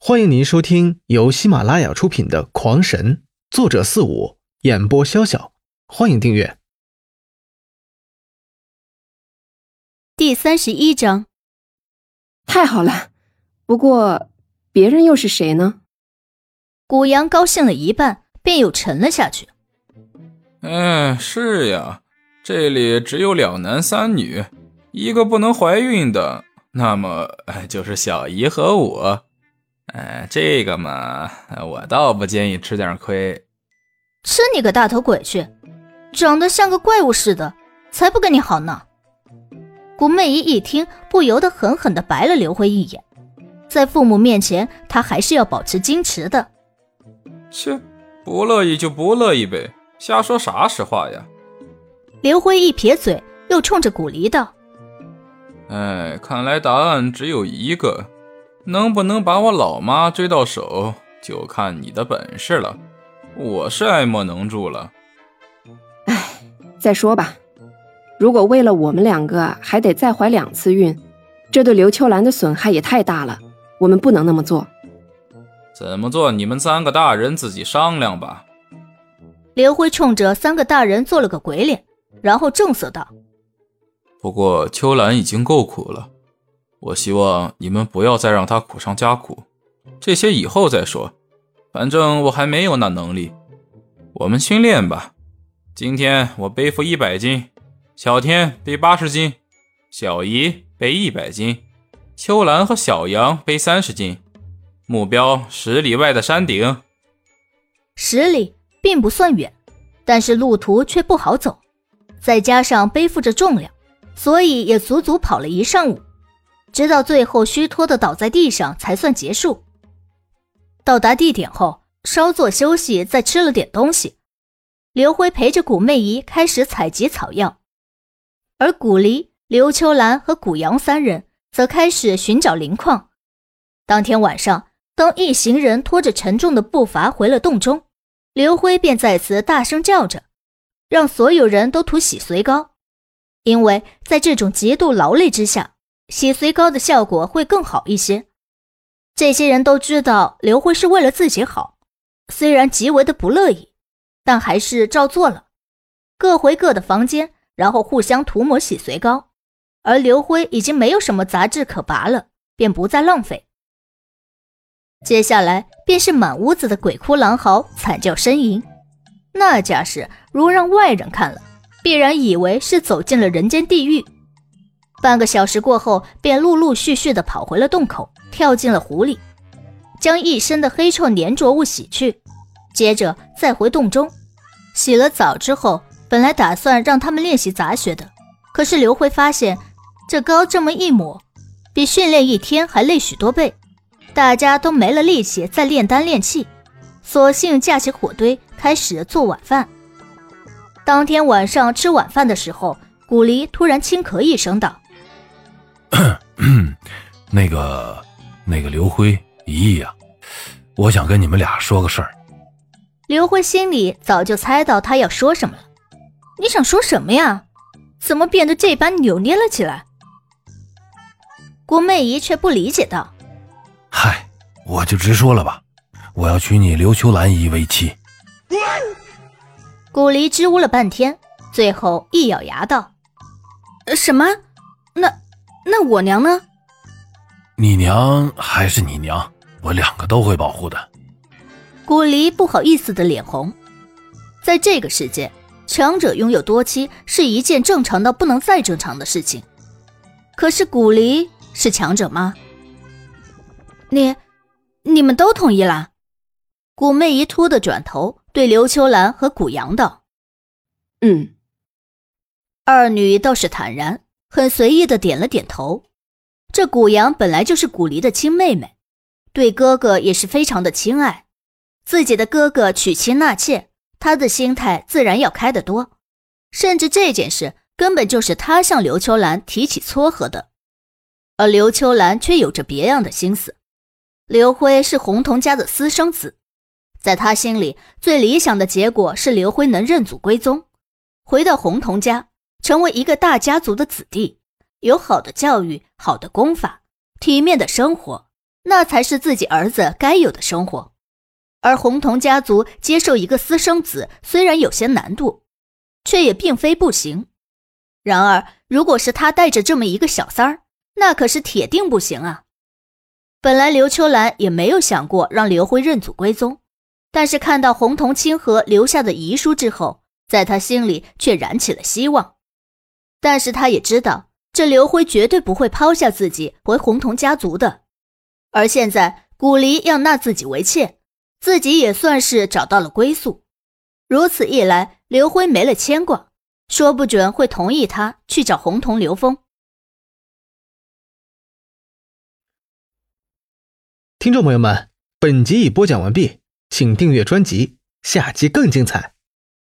欢迎您收听由喜马拉雅出品的《狂神》，作者四五，演播潇潇。欢迎订阅。第三十一章，太好了！不过，别人又是谁呢？古阳高兴了一半，便又沉了下去。嗯，是呀，这里只有两男三女，一个不能怀孕的，那么就是小姨和我。哎，这个嘛，我倒不建议吃点亏。吃你个大头鬼去！长得像个怪物似的，才不跟你好呢。古媚姨一听，不由得狠狠地白了刘辉一眼。在父母面前，她还是要保持矜持的。切，不乐意就不乐意呗，瞎说啥实话呀？刘辉一撇嘴，又冲着古离道：“哎，看来答案只有一个。”能不能把我老妈追到手，就看你的本事了。我是爱莫能助了。哎，再说吧。如果为了我们两个还得再怀两次孕，这对刘秋兰的损害也太大了。我们不能那么做。怎么做？你们三个大人自己商量吧。刘辉冲着三个大人做了个鬼脸，然后正色道：“不过秋兰已经够苦了。”我希望你们不要再让他苦上加苦，这些以后再说。反正我还没有那能力，我们训练吧。今天我背负一百斤，小天背八十斤，小姨背一百斤，秋兰和小杨背三十斤。目标十里外的山顶。十里并不算远，但是路途却不好走，再加上背负着重量，所以也足足跑了一上午。直到最后虚脱的倒在地上才算结束。到达地点后，稍作休息，再吃了点东西。刘辉陪着古媚姨开始采集草药，而古离、刘秋兰和古阳三人则开始寻找灵矿。当天晚上，当一行人拖着沉重的步伐回了洞中，刘辉便再次大声叫着，让所有人都涂洗髓膏，因为在这种极度劳累之下。洗髓膏的效果会更好一些。这些人都知道刘辉是为了自己好，虽然极为的不乐意，但还是照做了。各回各的房间，然后互相涂抹洗髓膏。而刘辉已经没有什么杂质可拔了，便不再浪费。接下来便是满屋子的鬼哭狼嚎、惨叫呻吟，那架势如让外人看了，必然以为是走进了人间地狱。半个小时过后，便陆陆续续的跑回了洞口，跳进了湖里，将一身的黑臭粘着物洗去，接着再回洞中洗了澡之后，本来打算让他们练习杂学的，可是刘辉发现这膏这么一抹，比训练一天还累许多倍，大家都没了力气再炼丹炼气，索性架起火堆开始做晚饭。当天晚上吃晚饭的时候，古离突然轻咳一声道。那个，那个刘辉姨呀，我想跟你们俩说个事儿。刘辉心里早就猜到他要说什么了。你想说什么呀？怎么变得这般扭捏了起来？郭媚姨却不理解道：“嗨，我就直说了吧，我要娶你刘秋兰姨为妻。”古离支吾了半天，最后一咬牙道：“什么？那……”那我娘呢？你娘还是你娘，我两个都会保护的。古离不好意思的脸红，在这个世界，强者拥有多妻是一件正常到不能再正常的事情。可是古离是强者吗？你，你们都同意啦？古媚姨突的转头对刘秋兰和古阳道：“嗯。”二女倒是坦然。很随意的点了点头。这古阳本来就是古离的亲妹妹，对哥哥也是非常的亲爱。自己的哥哥娶妻纳妾，他的心态自然要开得多。甚至这件事根本就是他向刘秋兰提起撮合的，而刘秋兰却有着别样的心思。刘辉是洪桐家的私生子，在他心里，最理想的结果是刘辉能认祖归宗，回到洪桐家。成为一个大家族的子弟，有好的教育、好的功法、体面的生活，那才是自己儿子该有的生活。而洪桐家族接受一个私生子，虽然有些难度，却也并非不行。然而，如果是他带着这么一个小三儿，那可是铁定不行啊！本来刘秋兰也没有想过让刘辉认祖归宗，但是看到洪桐清河留下的遗书之后，在他心里却燃起了希望。但是他也知道，这刘辉绝对不会抛下自己回洪桐家族的。而现在古离要纳自己为妾，自己也算是找到了归宿。如此一来，刘辉没了牵挂，说不准会同意他去找洪桐刘峰。听众朋友们，本集已播讲完毕，请订阅专辑，下集更精彩。